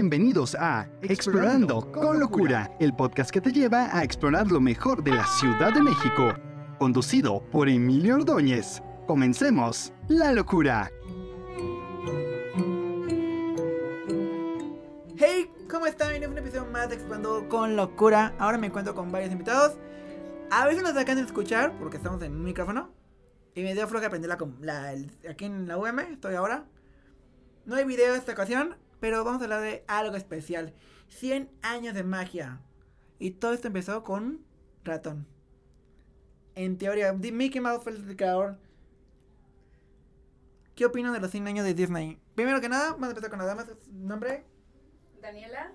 Bienvenidos a Explorando con Locura, el podcast que te lleva a explorar lo mejor de la Ciudad de México. Conducido por Emilio Ordóñez. Comencemos la locura. Hey, ¿cómo están? En un episodio más de Explorando con Locura. Ahora me encuentro con varios invitados. A veces nos sacan de escuchar porque estamos en un micrófono. Y me dio floja aprender la, la- el- aquí en la UM, estoy ahora. No hay video esta ocasión, pero vamos a hablar de algo especial. 100 años de magia. Y todo esto empezó con ratón. En teoría, Mickey Mouse fue el creador. ¿Qué opinan de los 100 años de Disney? Primero que nada, vamos a empezar con la dama. ¿Su nombre? Daniela,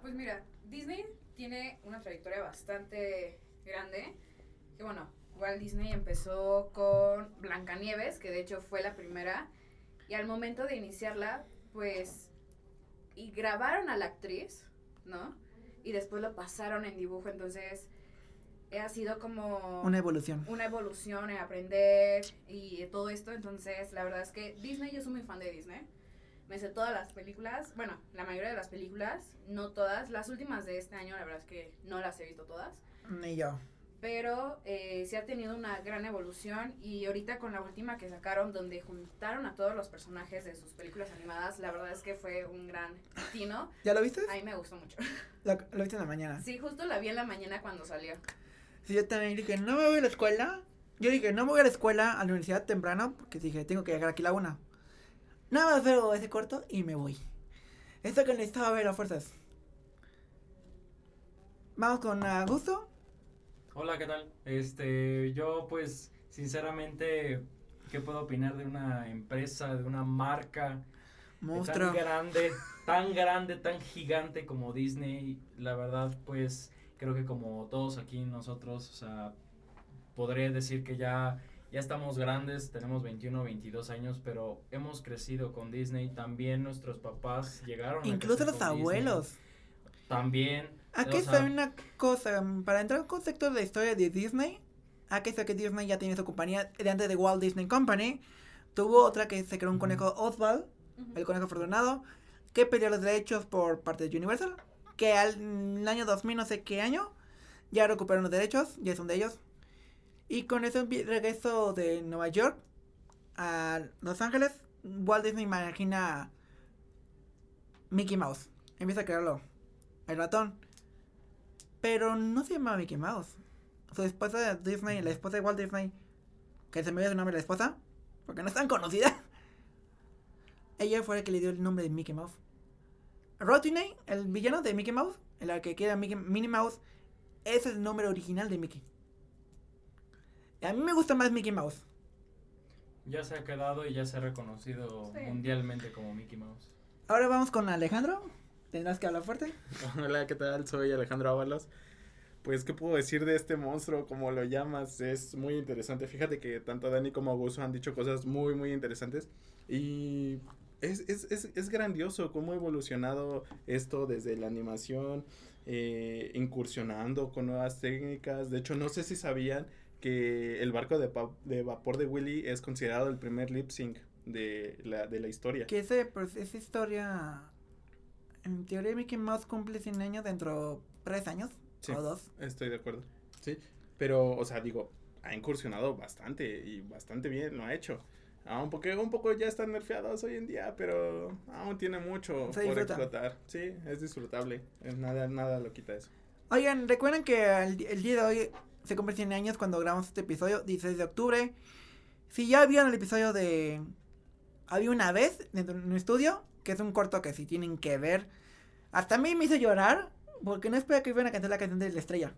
pues mira, Disney tiene una trayectoria bastante grande. Que bueno, Walt Disney empezó con Blancanieves, que de hecho fue la primera. Y al momento de iniciarla, pues. Y grabaron a la actriz, ¿no? Y después lo pasaron en dibujo, entonces. eh, Ha sido como Una evolución. una evolución en aprender y todo esto. Entonces, la verdad es que Disney, yo soy muy fan de Disney. Me sé todas las películas, bueno, la mayoría de las películas, no todas. Las últimas de este año, la verdad es que no las he visto todas. Ni yo. Pero eh, sí ha tenido una gran evolución y ahorita con la última que sacaron, donde juntaron a todos los personajes de sus películas animadas, la verdad es que fue un gran tino. ¿Ya lo viste? A mí me gustó mucho. Lo, lo viste en la mañana. Sí, justo la vi en la mañana cuando salió. Sí, yo también dije, no me voy a la escuela. Yo dije, no me voy a la escuela, a la universidad temprano, porque dije, tengo que llegar aquí a la una. Nada más veo ese corto y me voy. Esto que necesitaba ver a fuerzas. Vamos con Augusto. Hola, ¿qué tal? Este, yo pues sinceramente, ¿qué puedo opinar de una empresa, de una marca tan grande, tan grande, tan gigante como Disney? La verdad, pues creo que como todos aquí nosotros, o sea, podré decir que ya ya estamos grandes, tenemos 21 22 años, pero hemos crecido con Disney. También nuestros papás llegaron a Incluso crecer los con Disney. abuelos. También. Aquí está sea, una cosa, para entrar en concepto de la historia de Disney, aquí está que Disney ya tiene su compañía de antes de Walt Disney Company. Tuvo otra que se creó un conejo Oswald, el conejo afortunado, que perdió los derechos por parte de Universal, que al en el año 2000, no sé qué año, ya recuperaron los derechos, ya son de ellos. Y con eso regreso de Nueva York a Los Ángeles, Walt Disney imagina Mickey Mouse. Empieza a crearlo, el ratón. Pero no se llama Mickey Mouse. Su esposa de Disney, la esposa de Walt Disney, que se me olvidó su nombre de la esposa, porque no es tan conocida. Ella fue la que le dio el nombre de Mickey Mouse. Rodney, el villano de Mickey Mouse, el que queda Mickey, Minnie Mouse, ese es el nombre original de Mickey. Y a mí me gusta más Mickey Mouse. Ya se ha quedado y ya se ha reconocido Sí. mundialmente como Mickey Mouse. Ahora vamos con Alejandro. Tendrás que hablar fuerte. Hola, ¿qué tal? Soy Alejandro Ábalos. Pues, ¿qué puedo decir de este monstruo? Como lo llamas, es muy interesante. Fíjate que tanto Dani como Augusto han dicho cosas muy, muy interesantes. Y es, es, es, es grandioso cómo ha evolucionado esto desde la animación, eh, incursionando con nuevas técnicas. De hecho, no sé si sabían que el barco de, de vapor de Willy es considerado el primer lip sync de la, de la historia. Que ese, pues, esa historia. En teoría, Mickey Mouse cumple 100 años dentro de 3 años Sí. o 2. Estoy de acuerdo. Sí, pero, o sea, digo, ha incursionado bastante y bastante bien lo ha hecho. Aunque un poco ya están nerfeados hoy en día, pero aún tiene mucho Se por explotar. Sí, es disfrutable. Nada, nada lo quita eso. Oigan, recuerden que el, el día de hoy se cumple 100 años cuando grabamos este episodio, 16 de octubre. Si ya vieron el episodio de Había una vez dentro de un estudio, que es un corto que si tienen que ver. Hasta a mí me hizo llorar, porque no esperaba que iban a cantar la canción de la estrella.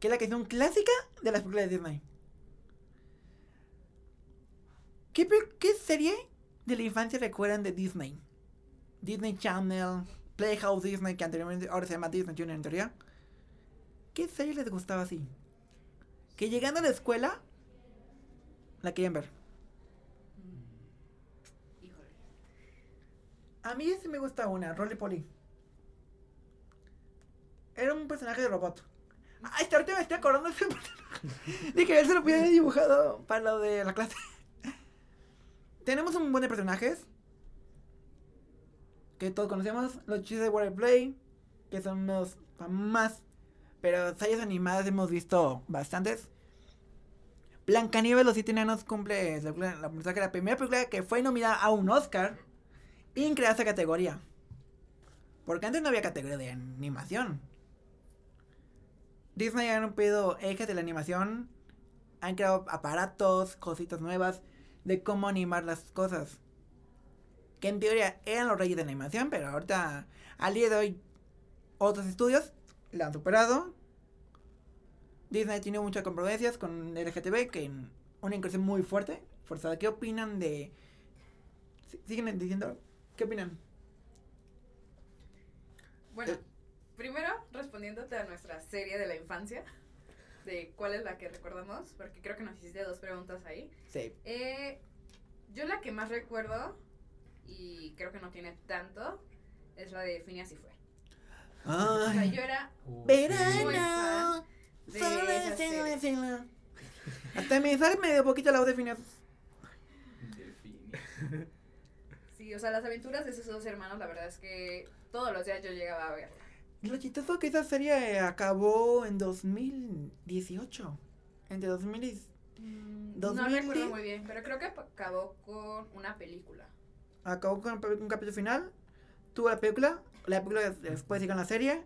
Que es la canción clásica de las películas de Disney. ¿Qué, qué serie de la infancia recuerdan de Disney? Disney Channel, Playhouse Disney, que anteriormente ahora se llama Disney Junior en teoría. ¿Qué serie les gustaba así? Que llegando a la escuela, la querían ver. Híjole. A mí sí me gusta una, Rolly Polly. Era un personaje de robot. Ay, este ahorita me estoy acordando de ese personaje. Dije, él se lo hubiera dibujado para lo de la clase. Tenemos un buen de personajes. que todos conocemos, los chistes de Waterplay, que son los más, pero series animadas hemos visto bastantes. Blancanieves, los siete enanos cumple la, la, la primera película que fue nominada a un Oscar y crear esa categoría. Porque antes no había categoría de animación. Disney ha rompido ejes de la animación. Han creado aparatos, cositas nuevas de cómo animar las cosas. Que en teoría eran los reyes de la animación, pero ahorita, al día de hoy, otros estudios la han superado. Disney tiene muchas controversias con LGTB, que una incursión muy fuerte, forzada. ¿Qué opinan de... ¿Siguen diciendo? ¿Qué opinan? Bueno, primero respondiéndote a nuestra serie de la infancia, de cuál es la que recordamos, porque creo que nos hiciste dos preguntas ahí. Sí. Eh, yo la que más recuerdo, y creo que no tiene tanto, es la de Phineas y Fer. Ay. O sea, yo era Uh, Verano. Hasta me sale medio poquito la voz de Phineas. Sí, o sea, las aventuras de esos dos hermanos, la verdad es que todos los días yo llegaba a verla. Lo chistoso que esa serie acabó en 2018. Entre 2000 y... No 2010. recuerdo muy bien, pero creo que acabó con una película. Acabó con un capítulo final. Tuvo la película. La película después sigue con la serie.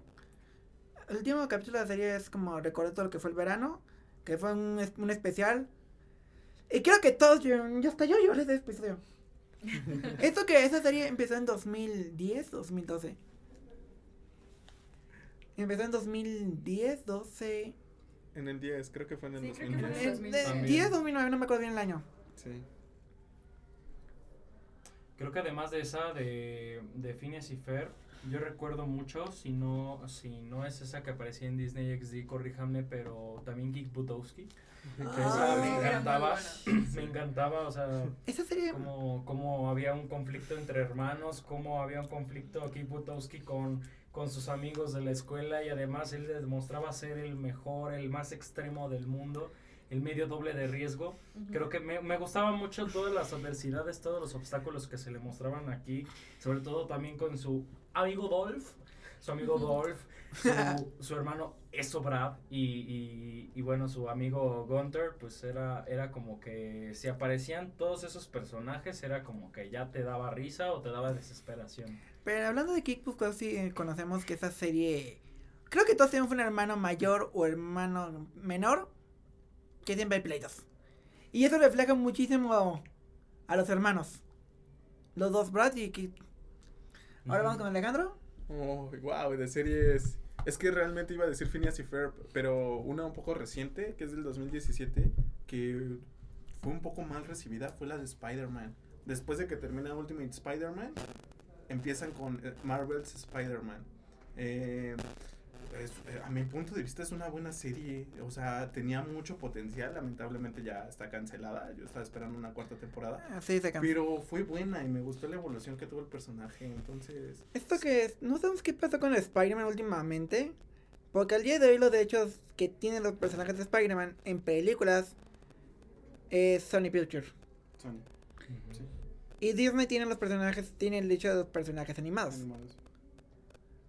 El último capítulo de la serie es como recordar todo lo que fue el verano. Que fue un, un especial. Y creo que todos, yo hasta yo lloré de ese episodio. Esto que esa serie empezó en 2010, 2012. Empezó en 2010, 12. En el 10, creo que fue en el Sí, creo que fue en el 2010. eh, de- 2000. 10, 2009, no me acuerdo bien el año. Sí. Creo que además de esa de, de Phineas y Fer, yo recuerdo mucho, si no, si no es esa que aparecía en Disney XD, corríjame, pero también Geek Butowski. Que esa Ah, me encantaba, me encantaba, o sea, Esa serie. cómo, cómo había un conflicto entre hermanos, cómo había un conflicto aquí Butowski con, con sus amigos de la escuela y además él demostraba ser el mejor, el más extremo del mundo, el medio doble de riesgo. Creo que me, me gustaban mucho todas las adversidades, todos los obstáculos que se le mostraban aquí, sobre todo también con su amigo Dolph, su amigo Dolph, su, su hermano Eso Brad y, y, y bueno, su amigo Gunter, pues era, era como que si aparecían todos esos personajes, era como que ya te daba risa o te daba desesperación. Pero hablando de Kick sí eh, conocemos que esa serie. Creo que todos tenemos un hermano mayor o hermano menor que siempre hay pleitos. Y eso refleja muchísimo a los hermanos. Los dos Brad y Kit. Ahora vamos con Alejandro. Oh, wow, de series. Es que realmente iba a decir Phineas y Ferb, pero una un poco reciente, que es del 2017, que fue un poco mal recibida, fue la de Spider-Man. Después de que termina Ultimate Spider-Man, empiezan con eh, Marvel's Spider-Man. Eh, es- eh, a mi punto de vista es una buena serie, o sea, tenía mucho potencial, lamentablemente ya está cancelada, yo estaba esperando una cuarta temporada. Ah, Sí, se cansa. Pero fue buena y me gustó la evolución que tuvo el personaje, entonces... Esto que es. No sabemos qué pasó con Spider-Man últimamente. Porque al día de hoy los derechos que tienen los personajes de Spider-Man en películas es Sony Pictures. Sony. Sí. Y Disney tiene los personajes, tiene el derecho de los personajes animados. Animados.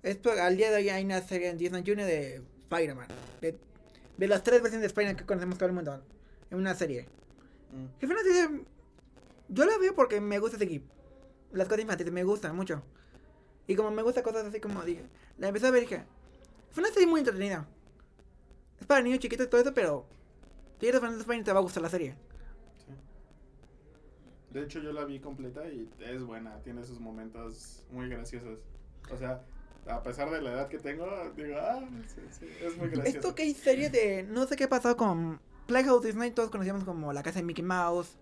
Esto, al día de hoy hay una serie en Disney Junior de Spider-Man. De, de las tres versiones de Spider-Man que conocemos todo el mundo. En una serie. Mm. Una serie. Yo la veo porque me gusta seguir. Las cosas infantiles me gustan mucho. Y como me gustan cosas así como dije. La empecé a ver y dije. Fue una serie muy entretenida. Es para niños chiquitos y todo eso, pero. Si eres fan de Spider-Man te va a gustar la serie. Sí. De hecho, yo la vi completa y es buena. Tiene sus momentos muy graciosos. O sea, a pesar de la edad que tengo, digo, ah, sí, sí, es muy gracioso. Esto que hay series de. No sé qué ha pasado con Playhouse Disney, todos conocíamos como La Casa de Mickey Mouse,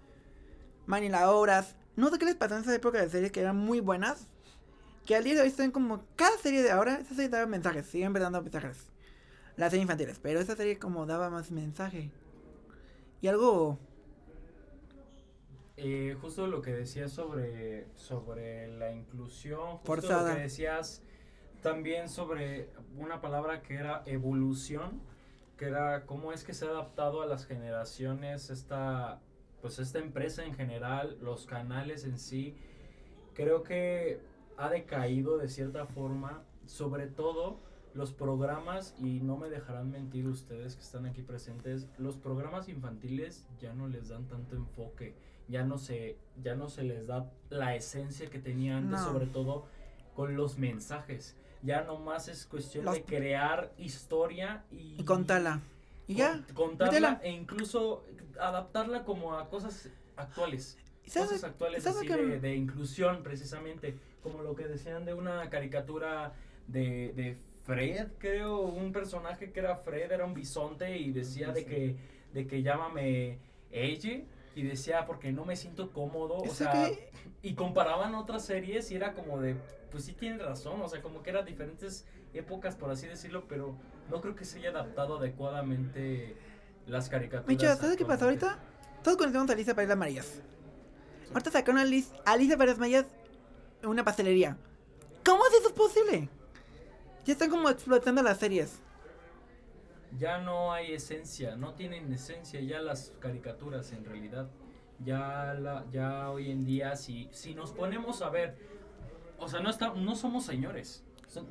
Manny la Horas. No sé qué les pasó en esa época de series que eran muy buenas. Que al día de hoy están como. Cada serie de ahora, esa serie daba mensajes, siempre dando mensajes. Las series infantiles, pero esa serie como daba más mensaje. Y algo. Eh, justo lo que decías sobre, sobre la inclusión, justo Forzada. lo que decías también sobre una palabra que era evolución, que era cómo es que se ha adaptado a las generaciones esta, pues esta empresa en general, los canales en sí. Creo que ha decaído de cierta forma, sobre todo los programas, y no me dejarán mentir ustedes que están aquí presentes, los programas infantiles ya no les dan tanto enfoque, ya no se, ya no se les da la esencia que tenía antes, No. sobre todo con los mensajes. Ya nomás es cuestión Los- de crear historia y, Y contala. Y ya. con- contarla métela. e incluso adaptarla como a cosas actuales ¿Sabes? cosas actuales ¿sabes así de, de inclusión precisamente como lo que decían de una caricatura de, de Fred creo un personaje que era Fred era un bisonte y decía de que de que llámame ella y decía porque no me siento cómodo o sea que- y comparaban otras series y era como de pues sí tienen razón o sea como que eran diferentes épocas por así decirlo pero no creo que se haya adaptado adecuadamente las caricaturas Micho, ¿sabes qué actualmente. ahorita? Todos conocemos a Alicia Paredes Marías. Ahorita sacaron a Alice, Alicia Paredes Marías en una pastelería. ¿Cómo es eso posible? Ya están como explotando las series. Ya no hay esencia, no tienen esencia ya las caricaturas en realidad. Ya la, ya hoy en día si si nos ponemos a ver, o sea, no está, no somos señores.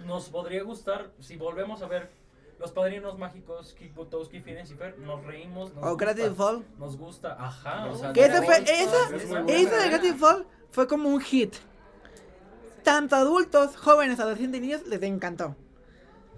Nos podría gustar si volvemos a ver Los Padrinos Mágicos, Kick Butowski, Phineas y Fer, nos reímos, nos O Gravity gusta, Fall. nos gusta, ajá, o sea, Que esa fue, esa, es esa de Gravity Fall fue como un hit. Tanto adultos, jóvenes, adolescentes y niños les encantó.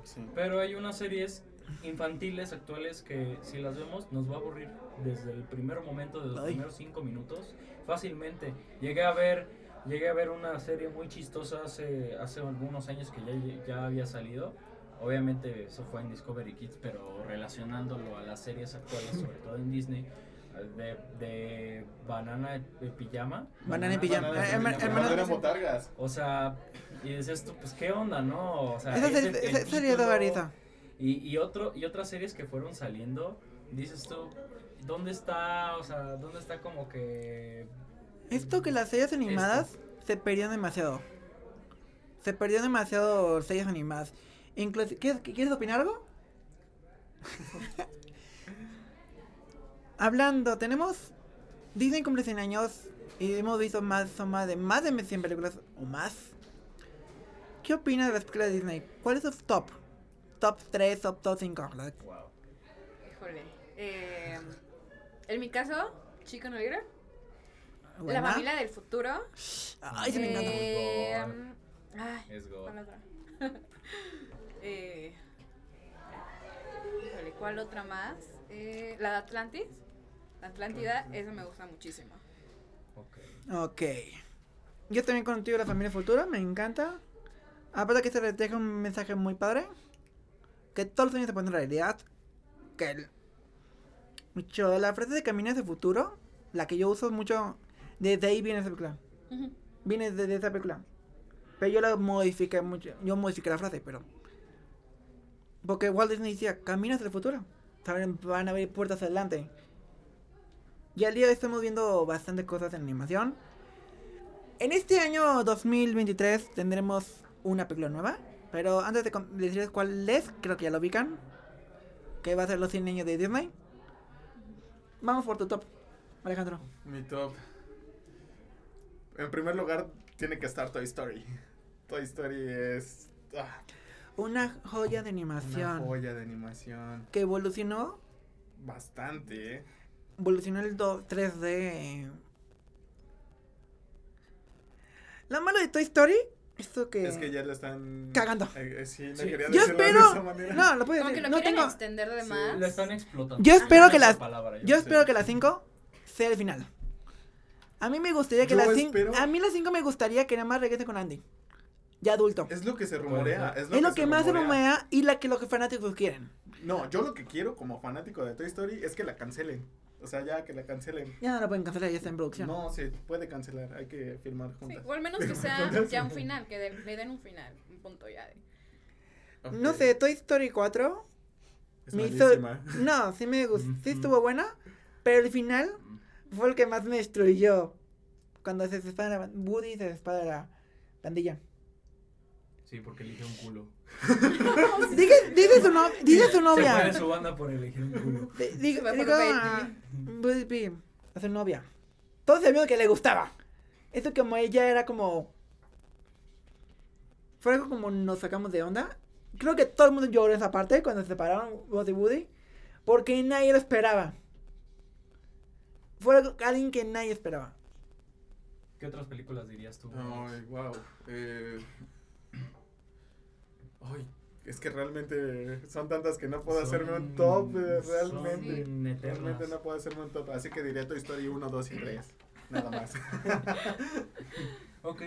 Sí. Pero hay unas series infantiles actuales que si las vemos nos va a aburrir desde el primer momento, de los Ay. primeros cinco minutos, fácilmente. Llegué a ver, llegué a ver una serie muy chistosa hace, hace algunos años que ya, ya había salido. Obviamente eso fue en Discovery Kids, pero relacionándolo a las series actuales, sobre todo en Disney, de, de Banana de Pijama. Banana en Pijama. Eran botargas. O sea, y dices tú, pues qué onda, ¿no? O sea, Esa serie de risa. Y, y, otro, y otras series que fueron saliendo, dices tú, ¿dónde está, o sea, dónde está como que... Esto que las series animadas se perdieron demasiado. Se perdieron demasiado series animadas. Incluso, ¿quieres, ¿Quieres opinar algo? Hablando, tenemos Disney cumple 100 años y hemos visto más o más de más de 100 películas o más. ¿Qué opinas de las películas de Disney? ¿Cuál es su top? Top 3, top, top 5. Wow. Híjole. Eh, en mi caso, Chico no Little, La familia del futuro. Ay, se me encanta. Eh, ay, Es God. ¿cuál otra? eh, híjole, ¿cuál otra más? Eh, la de Atlantis. La Atlántida, esa me gusta muchísimo. Ok. Ok. Yo también contigo la familia futura, me encanta. Aparte que se deja un mensaje muy padre. Que todos los sueños se ponen en realidad. Que el... Mucho, la frase de camino hacia el futuro, la que yo uso mucho, desde ahí viene esa película. Ujú. Viene desde esa película. Pero yo la modifiqué mucho. Yo modifiqué la frase, pero. Porque Walt Disney decía, camina hacia el futuro. Saben, Van a abrir puertas adelante. Y al día de hoy estamos viendo bastantes cosas en animación. En este año 2023 tendremos una película nueva. Pero antes de decirles cuál es, creo que ya lo ubican. Que va a ser los 100 años de Disney. Vamos por tu top, Alejandro. Mi top. En primer lugar, tiene que estar Toy Story. Toy Story es ah, Una joya de una animación. joya de animación. Que evolucionó Bastante, ¿eh? evolucionó el do- 3D. Lo malo de Toy Story, esto que. Es que ya lo están Cagando. Eh, eh, sí, no Sí. quería Yo decirlo de espero. esa manera. No, lo puedo Como que decir. lo No tengo. extender de Sí, más. Lo están explotando. Yo espero que las- palabra, Yo sé. espero que la 5 sea el final. A mí me gustaría que Yo la 5. espero- A mí la 5 me gustaría que nada más regrese con Andy. Ya adulto. Es lo que se rumorea. Es lo, Es lo que, que se más se rumorea. rumea y la que los fanáticos quieren. No, yo lo que quiero como fanático de Toy Story es que la cancelen. O sea, ya que la cancelen. Ya no la pueden cancelar, ya está en producción. No, se puede cancelar. Hay que firmar Sí, juntas. o al menos que sea ya un final, que de- le den un final, un punto ya de. No sé, Toy Story 4. Es me hizo-. No, sí me gustó. Sí estuvo buena. Pero el final fue el que más me destruyó. Cuando se separa Woody se separa la pandilla. Sí, porque elige un culo. Dice, dice su, no- dice su Se fue novia. de su banda por elegir un culo. Se digo a Woody P, a su novia. Todos sabíamos que le gustaba. Eso como ella era como... fue algo como nos sacamos de onda. Creo que todo el mundo lloró esa parte cuando se separaron Buzz y Woody. Porque nadie lo esperaba. Fue algo- alguien que nadie esperaba. ¿Qué otras películas dirías tú? Ay, wow. Eh... Ay, es que realmente son tantas que no puedo Son- hacerme un top, eh, son realmente. Realmente no puedo hacerme un top. Así que diré Toy Story 1, 2 y 3. Nada más. Ok.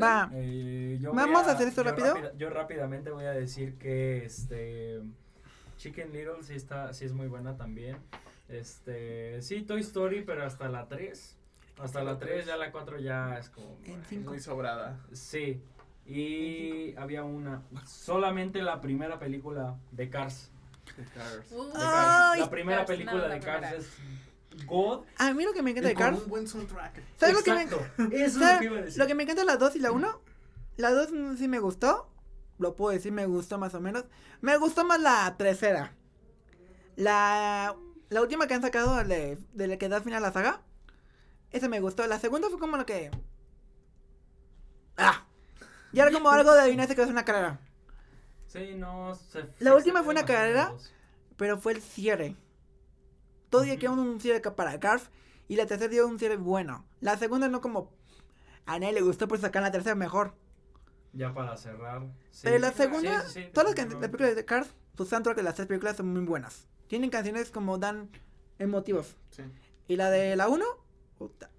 Va. Eh, yo ¿Vamos voy a hacer esto yo rápido? rápida- yo rápidamente voy a decir que este Chicken Little sí está sí es muy buena también. Este, sí Toy Story, pero hasta la 3. Hasta la 3, ya la 4 ya es como En cinco. Muy sobrada. Sí. Y había una solamente la primera película de Cars. de Cars. Uh, de Ay, Cars. La primera Cars, película no, de Cars primera. es God. A mí lo que me encanta Y de con Cars. un buen soundtrack. ¿Sabes lo que me. Eso es lo ¿sabes que iba a decir. Lo que me encanta de la 2 y la 1. La 2 sí me gustó. Lo puedo decir, me gustó más o menos. Me gustó más la tercera. La, la última que han sacado de, de la que da final a la saga. Esa me gustó. La segunda fue como lo que. ¡Ah! Ya era como algo de adivinarse que es una carrera. Sí, no. se- La se última fue una carrera. Pero fue el cierre. Todavía Ujú. quedó un cierre para Cars. Y la tercera dio un cierre bueno. La segunda no como. A nadie le gustó por sacar la tercera mejor. Ya para cerrar. sí. Pero la segunda, Sí, sí, sí, todas las, las películas de Cars, sus soundtrack de las tres películas son muy buenas. Tienen canciones como dan emotivos. Sí. Y la de la 1, puta.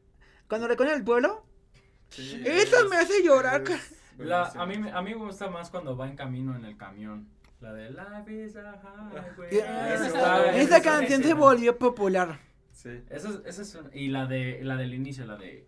Cuando recorren el pueblo, Sí, Eso me hace llorar, La, a, mí, me- a mí me gusta más cuando va en camino en el camión. La de Life is a highway. Yeah. Esa Esa está- esa esa canción se volvió popular. Sí. Esa es, esa es una- y la de la del inicio, la de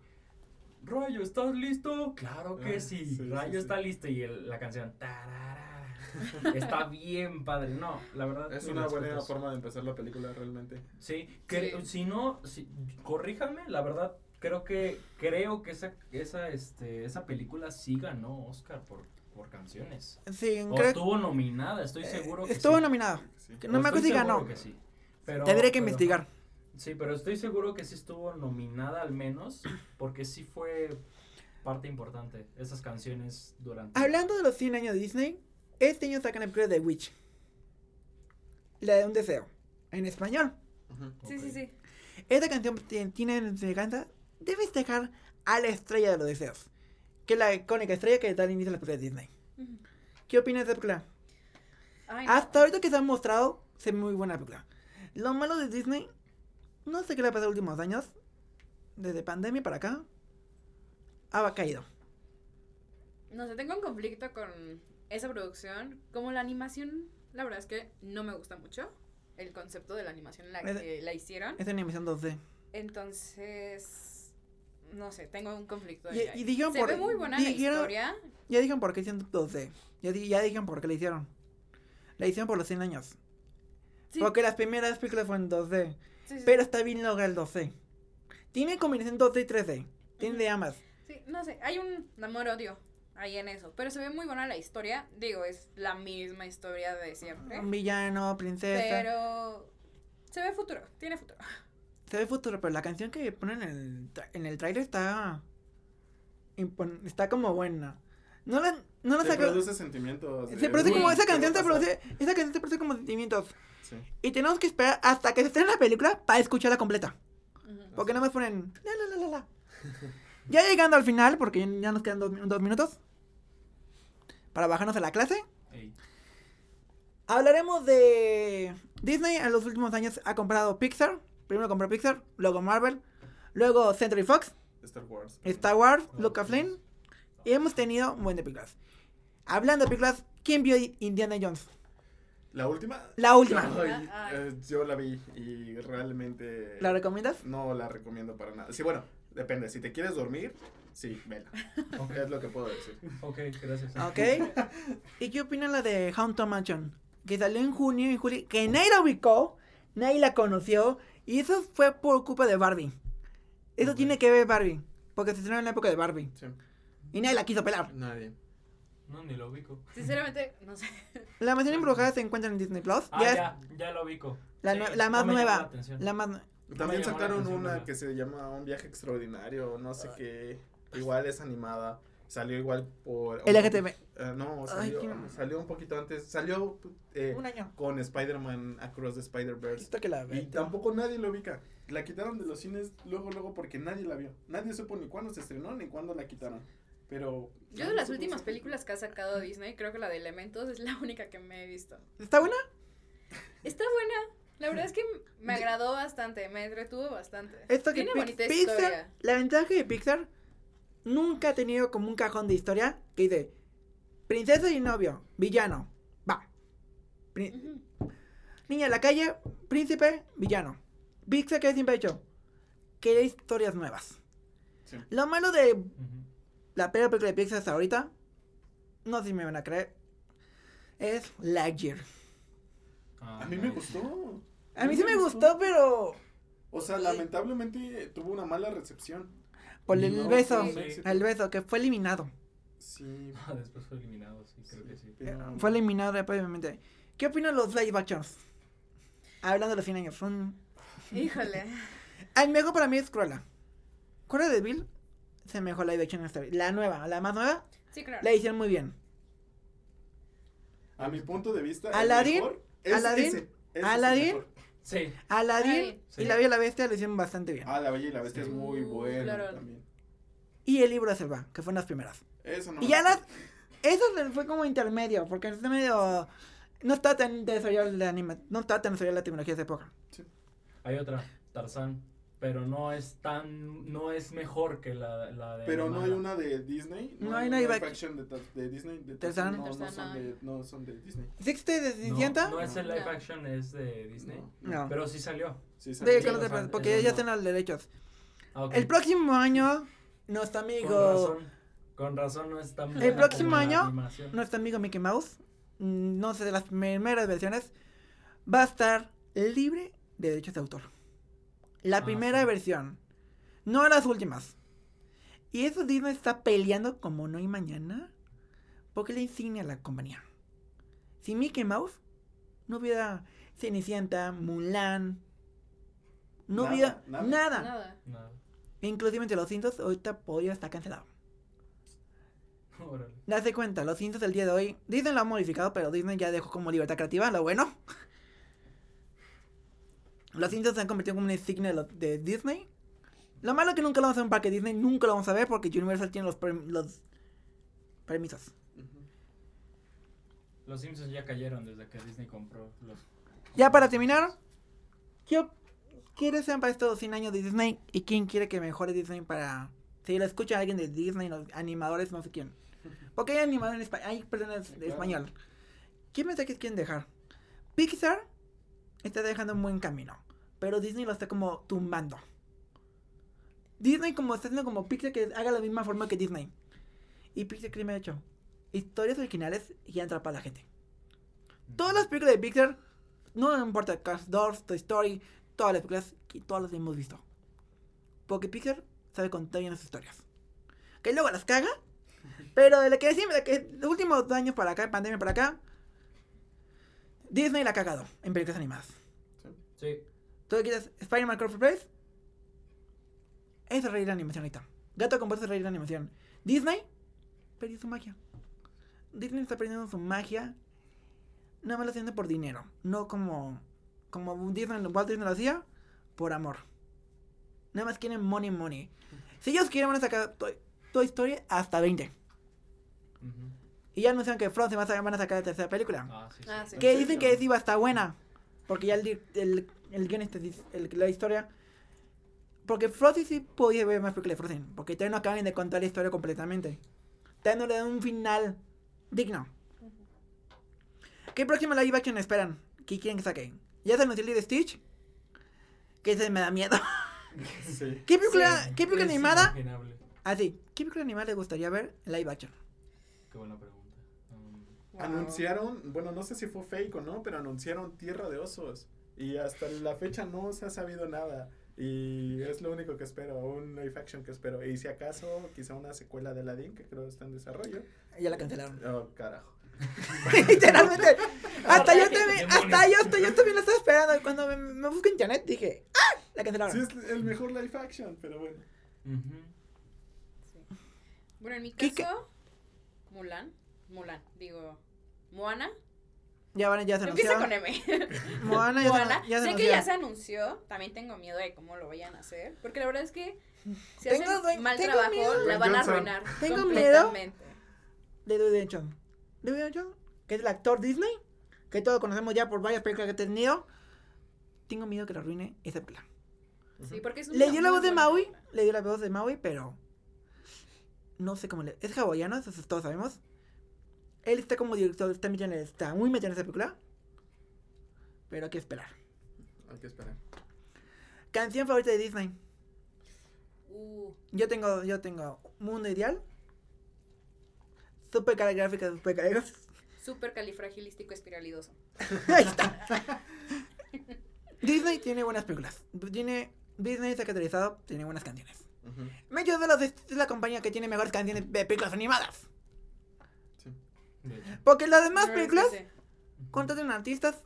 Rayo, ¿estás listo? Claro que Ah, sí. sí, sí, Rayo sí. está listo y el- la canción tarara, está bien padre. No, la verdad. Es una buena forma de empezar la película realmente. Sí, que, Sí. si no, si, corríjame, la verdad creo que creo que esa esa este esa película sí ganó Oscar por por canciones. Sí, O creo estuvo nominada, estoy seguro que estuvo sí. nominado. Sí. Que no O me acuerdo si ganó. que sí. Pero- Tendré que pero- investigar. Sí, pero estoy seguro que sí estuvo nominada al menos, porque sí fue parte importante esas canciones durante. Hablando de los 100 años de Disney, este año sacan el película de Witch. La de un deseo. En español. Sí, sí, sí. Esta canción tiene, tiene se canta. Debes dejar a la estrella de los deseos. Que es la icónica estrella que da el inicio a la película de Disney. ¿Qué opinas de esta película? Ay, no. Hasta ahorita que se han mostrado, se ve muy buena película. Lo malo de Disney, no sé qué le ha pasado en los últimos años. Desde pandemia para acá, ha caído. No sé, tengo un conflicto con esa producción. Como la animación, la verdad es que no me gusta mucho. El concepto de la animación en la Es- que la hicieron. Es animación 2D. Entonces, no sé, tengo un conflicto Y- ahí. ahí. y dijeron Se por- ve muy buena dijeron- la historia. Ya dijeron por qué hicieron 2D. Ya, ya dijeron por qué la hicieron. La hicieron por los 100 años. Sí, Porque las primeras películas fueron 2D. sí, sí, Pero está bien logrado el 2D. Tiene combinación 2D y 3D. Tiene de ambas. Sí, no sé, hay un amor-odio ahí en eso. Pero se ve muy buena la historia. Digo, es la misma historia de siempre. Un villano, princesa. Pero se ve futuro, tiene futuro. Se ve futuro, pero la canción que ponen en el, tra- en el trailer está. Está como buena. No la, no la Te saca- produce sentimientos. Se produce "Uy, como. Esa ¿qué va a canción se pasar?". produce. Esa canción se produce como sentimientos. Sí. Y tenemos que esperar hasta que se estrene la película para escucharla completa. Porque nada más ponen. La, la, la, la, la. Ya llegando al final, porque ya nos quedan dos, dos minutos. Para bajarnos a la clase. Hablaremos de Disney en los últimos años ha comprado Pixar. Primero compró Pixar, luego Marvel, luego Century Fox, Star Wars. Star Wars, Oh, Lucasfilm. Y hemos tenido un buen de películas. Hablando de películas, ¿quién vio Indiana Jones? La última. La última. Ay, Ay. eh, yo la vi y realmente. ¿La recomiendas? No la recomiendo para nada. Sí, bueno, depende. Si te quieres dormir, sí, vela. ok, Es lo que puedo decir. ok, gracias. Ok. ¿Y qué opinan la de Haunted Mansion? Que salió en junio y julio, que nadie la ubicó, nadie la conoció. Y eso fue por culpa de Barbie. Eso tiene que ver Barbie. Porque se estrenó en la época de Barbie. Sí. Y nadie la quiso pelar. Nadie. No, ni lo ubico. Sinceramente, no sé. La mansión embrujada se encuentra en Disney Plus. Ah, ya es ya, ya lo ubico. la, Sí, nue- la más nueva. la más También sacaron una que se llama Un viaje extraordinario, no sé qué. Igual es animada. Salió igual por... LGTB. Eh, no, Ay, salió, qué- salió un poquito antes. Salió eh, Un año. con Spider-Man Across the Spider-Verse. Esto que la Y tampoco nadie lo ubica. La quitaron de los cines luego, luego porque nadie la vio. Nadie supo ni cuándo se estrenó ni cuándo la quitaron. Pero... Yo de las últimas películas que ha sacado Disney, creo que la de Elementos es la única que me he visto. ¿Está buena? Está buena. La verdad es que me agradó bastante, me entretuvo bastante. Esto que Tiene Pi- bonita Pixar, historia. la ventaja de Pixar nunca ha tenido como un cajón de historia que dice princesa y novio, villano, va. Niña en la calle, príncipe, villano. Pixar que siempre ha hecho que hay historias nuevas. Sí. Lo malo de Ujú. la peor película de Pixar hasta ahorita, no sé si me van a creer, es Lightyear. Ah, A mí me gustó. A mí sí me gustó, pero O sea, lamentablemente tuvo una mala recepción. Por el No, beso, sí. el beso que fue eliminado. Sí, Ah, después fue eliminado, sí, creo que sí. pero... Fue eliminado previamente. ¿Qué opinan los live actions? Hablando de los 100 años. Son... Híjole. El mejor para mí es Cruella. Cruella de Bill se mejor live action en esta La nueva, la más nueva, Sí, claro. la hicieron muy bien. A mi punto de vista, el Aladdin, mejor es Aladdin, ese, ese es el Aladdin. mejor. Sí, Aladdin y sí. La Bella y la Bestia lo hicieron bastante bien. Ah, La Bella y la Bestia es muy bueno claro. también. Y el libro de Selva, que fueron las primeras. Eso no Y ya las... Eso fue como intermedio, porque en intermedio no está tan desarrollado la anima, no está tan desarrollada la tecnología de esa época. hay otra, Tarzán, pero no es tan, no es mejor que la, la de Pero no hay una de Disney. No hay una live live action. de, de Disney. De Tarzán. No, no, son no de, no son de Disney. ¿Sixte de No, Cenicienta? No, es el live No. action, es de Disney. No. Pero sí salió. Sí, De o de sea, porque ya no. están los derechos. Ah, ok. El próximo año, nuestro Con amigo, razón, con razón no es tan El próximo año, nuestro amigo Mickey Mouse, mm, no sé de las primeras versiones, va a estar libre de derechos de autor. La Ah, primera sí. versión, no las últimas. Y eso Disney está peleando como no hay mañana, porque le insignia a la compañía. Si Mickey Mouse no hubiera Cenicienta, Mulan, no Nada, hubiera nada. nada. Nada. Nada. Inclusive entre los Simpsons ahorita podría estar cancelado. Órale. Date cuenta, los Simpsons del día de hoy, Disney lo ha modificado, pero Disney ya dejó como libertad creativa, lo bueno. Los Simpsons se han convertido como una insignia de, Disney. Lo malo es que nunca lo vamos a ver en un parque Disney, nunca lo vamos a ver porque Universal tiene los, perm- los permisos. Los Simpsons ya cayeron desde que Disney compró los. Ya para terminar, yo quiero sean para estos 100 años de Disney y quién quiere que mejore Disney para... Si lo escucha alguien de Disney, los animadores, no sé quién. Porque hay animadores en español, hay personas de Claro. español. ¿Qué mensajes quieren dejar? Pixar está dejando un buen camino, pero Disney lo está como tumbando. Disney como está haciendo como Pixar que haga la misma forma que Disney. Y Pixar que me ha hecho historias originales y atrapa a la gente. Todas las películas de Pixar, no importa, Cars 2, Toy Story, todas las películas, que todas las hemos visto. Porque Pixar sabe contar bien las historias. Que luego las caga, pero de lo que decimos, de que los últimos años para acá, pandemia para acá, Disney la ha cagado en películas animadas. Sí. ¿Tú quieres Spider-Man Cross Place? Es reír la animación ahorita. Gato con voz es reír la animación. Disney perdió su magia. Disney está perdiendo su magia. Nada más lo haciendo por dinero. No como. Como Disney, Walt Disney lo hacía. Por amor. Nada más quieren money, money. Si ellos quieren, van a sacar Toy, Toy Story hasta 20. Ujú. Y ya anunciaron que Frozen van a sacar la tercera película. Ah, sí. Ah, sí. Que ¿En dicen que sí va a estar buena. Porque ya el, el guionista dice- el- la historia. Porque Frozen sí podía ver más películas de Frozen. Porque todavía no acaban de contar la historia completamente. Todavía no le dan un final digno. ¿Qué próxima live action esperan? ¿Qué quieren que saquen? ¿Ya se anunció el de Stitch? Que ese me da miedo. Sí. ¿Qué película, Sí, ¿qué película animada? imaginable. Ah, sí. ¿Qué película animada les gustaría ver en live action? Qué buena pregunta. Um, Wow. Anunciaron, bueno, no sé si fue fake o no, pero anunciaron Tierra de Osos. Y hasta la fecha no se ha sabido nada. Y es lo único que espero, un live action que espero. Y si acaso, quizá una secuela de Aladdin, que creo está en desarrollo. Ya la cancelaron. Oh, carajo. Literalmente. hasta yo ¿Qué también, hasta yo, hasta yo también lo estaba esperando. Cuando me, me busco en internet dije, ¡ah! La cancelaron. Sí, es el mejor live action, pero bueno. Bueno, en mi ¿Qué- qué? caso, Mulan, Mulan, digo, Moana. Ya, van, ya se Empieza anunció. con M. Moana ya Moana. se, ya se sé que anunció. ya se anunció. También tengo miedo de cómo lo vayan a hacer. Porque la verdad es que si Tengo hacen due- mal tengo trabajo, miedo. la van a arruinar. Tengo miedo. de Dwayne Johnson. Dwayne Johnson, que es el actor Disney, que todos conocemos ya por varias películas que ha tenido. Tengo miedo que lo arruine esa película. Sí, porque es Le una dio la voz de Maui, le dio la voz de Maui, pero no sé cómo le... Es hawaiano, eso todos sabemos. Él está como director, está, está muy metido en esa película. Pero hay que esperar. Hay que esperar. Canción favorita de Disney. Uh, Yo tengo, yo tengo Mundo Ideal. Super caligráfica, super caligráfica. súper califragilístico espiralidoso. Ahí está. Disney tiene buenas películas. Tiene, Disney se ha caracterizado, tiene buenas canciones. Ujú. Mellos de los es la compañía que tiene mejores canciones de películas animadas. Porque las demás La verdad es películas que contratan artistas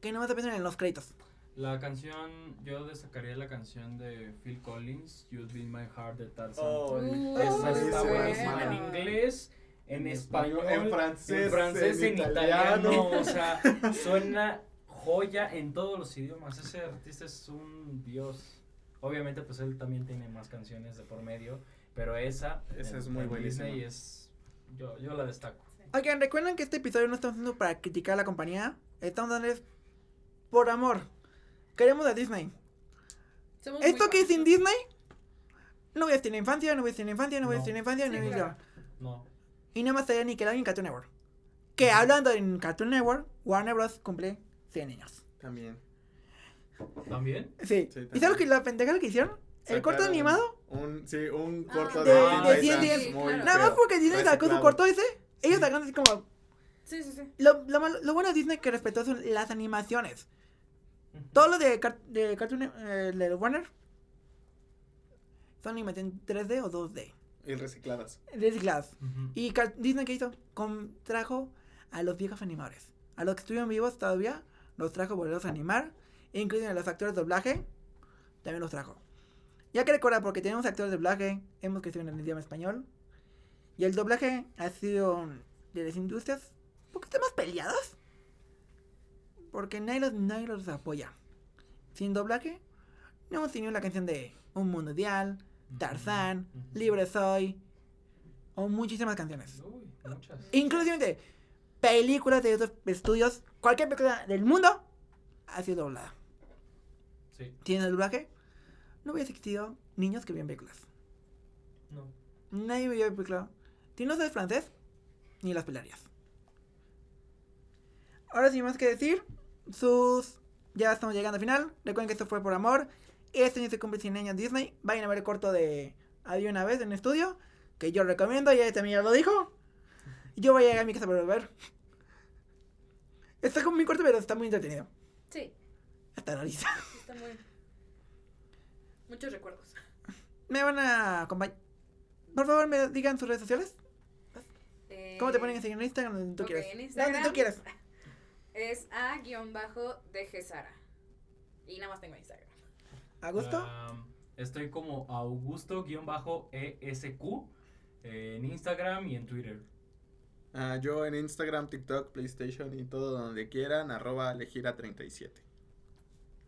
que no más aparecen en los créditos. La canción, yo destacaría la canción de Phil Collins, You'd Be My Heart de Tarzan. Oh, Esa está buenísima en inglés, en español, en francés, en, francés, en en italiano. italiano. O sea, suena joya en todos los idiomas. Ese artista es un dios. Obviamente, pues él también tiene más canciones de por medio, pero esa, Esa en- es muy en buenísima. Disney es, yo, yo la destaco. Oigan, recuerden que este episodio no estamos haciendo para criticar a la compañía. Estamos dándoles por amor. Queremos a Disney. Somos Esto que es sin. Disney, no voy a tener infancia, no voy a tener infancia, no voy a No. tener infancia, no Sí, voy a claro. No, Y nada más estaría Nickelodeon y Cartoon Network. Que hablando en Cartoon Network, Warner Bros. cumple 100 años. También. ¿también? Sí. Sí, ¿Y sabes lo que la pendeja que hicieron? El corto animado. Un, sí, un Ah, corto de- de, de Claro. Nada más porque Disney sacó su corto ese. Ellos sacaron así como. Sí, sí, sí. Lo, lo, malo- lo bueno de Disney que respetó son las animaciones. Todo lo de, de Cartoon eh, de Warner son animación 3D o 2D. Y recicladas. Recicladas. Y Car- Disney que hizo? Contrajo a los viejos animadores. A los que estuvieron vivos todavía, los trajo volverlos a animar. Incluso a los actores de doblaje, también los trajo. Ya que recordar, porque tenemos actores de doblaje, hemos crecido en el idioma español. Y el doblaje ha sido de las industrias un poquito más peleadas. Porque nadie los, nadie los apoya. Sin doblaje, no hemos tenido la canción de Un Mundo Ideal, Tarzán. Libre Soy, o muchísimas canciones. Uy, muchas. Inclusive películas de otros estudios, cualquier película del mundo ha sido doblada. Sí, ¿Tiene el doblaje? No hubiera existido niños que veían películas. no. Nadie veía película. Si no sabes francés, ni las pelearías. Ahora sin más que decir, sus... Ya estamos llegando al final. Recuerden que esto fue por amor. Este año se cumple 100 años Disney. Vayan a ver el corto de Había una vez en estudio. Que yo recomiendo, ya también ya lo dijo. Yo voy a llegar a mi casa para ver. Está como muy corto, pero está muy entretenido. Sí, Hasta la risa. está muy. Muchos recuerdos. Me van a acompañar. Por favor, me digan sus redes sociales. ¿Cómo te ponen a seguir en Instagram? Donde tú ok, quieras. en Donde Instagram. tú quieras. Es a guion bajo de Gesara. Y nada más tengo Instagram. ¿A gusto? Am, estoy como Augusto-ESQ en Instagram y en Twitter. Ah, yo en Instagram, TikTok, PlayStation y todo donde quieran, arroba Lejira37.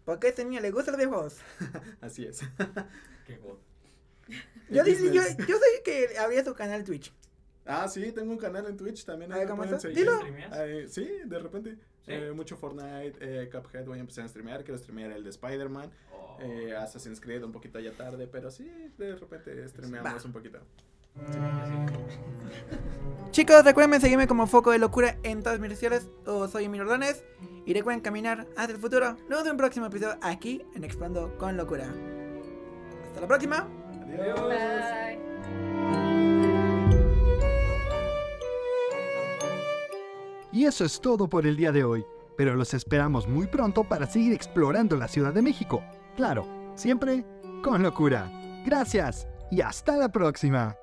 Porque a este niño le gustan los videojuegos. Así es. Qué god. Yo, dije, yo, Business. yo sé que habría su canal Twitch. Ah, sí, tengo un canal en Twitch también. Ahí ¿cómo pueden está? seguir. Dilo. Ahí- sí, de repente. ¿Sí? Eh, mucho Fortnite, eh, Cuphead voy a empezar a streamear. Quiero streamear el de Spider-Man. Oh. eh, Assassin's Creed un poquito ya tarde, pero sí, de repente streameamos Va. un poquito. Chicos, recuerden seguirme como Foco de Locura en todas mis redes. O soy Emilio Ordóñez. Y recuerden caminar hacia el futuro. Nos vemos en un próximo episodio aquí en Explorando con Locura. Hasta la próxima. Adiós. Y eso es todo por el día de hoy, pero los esperamos muy pronto para seguir explorando la Ciudad de México. Claro, siempre con locura. Gracias y hasta la próxima.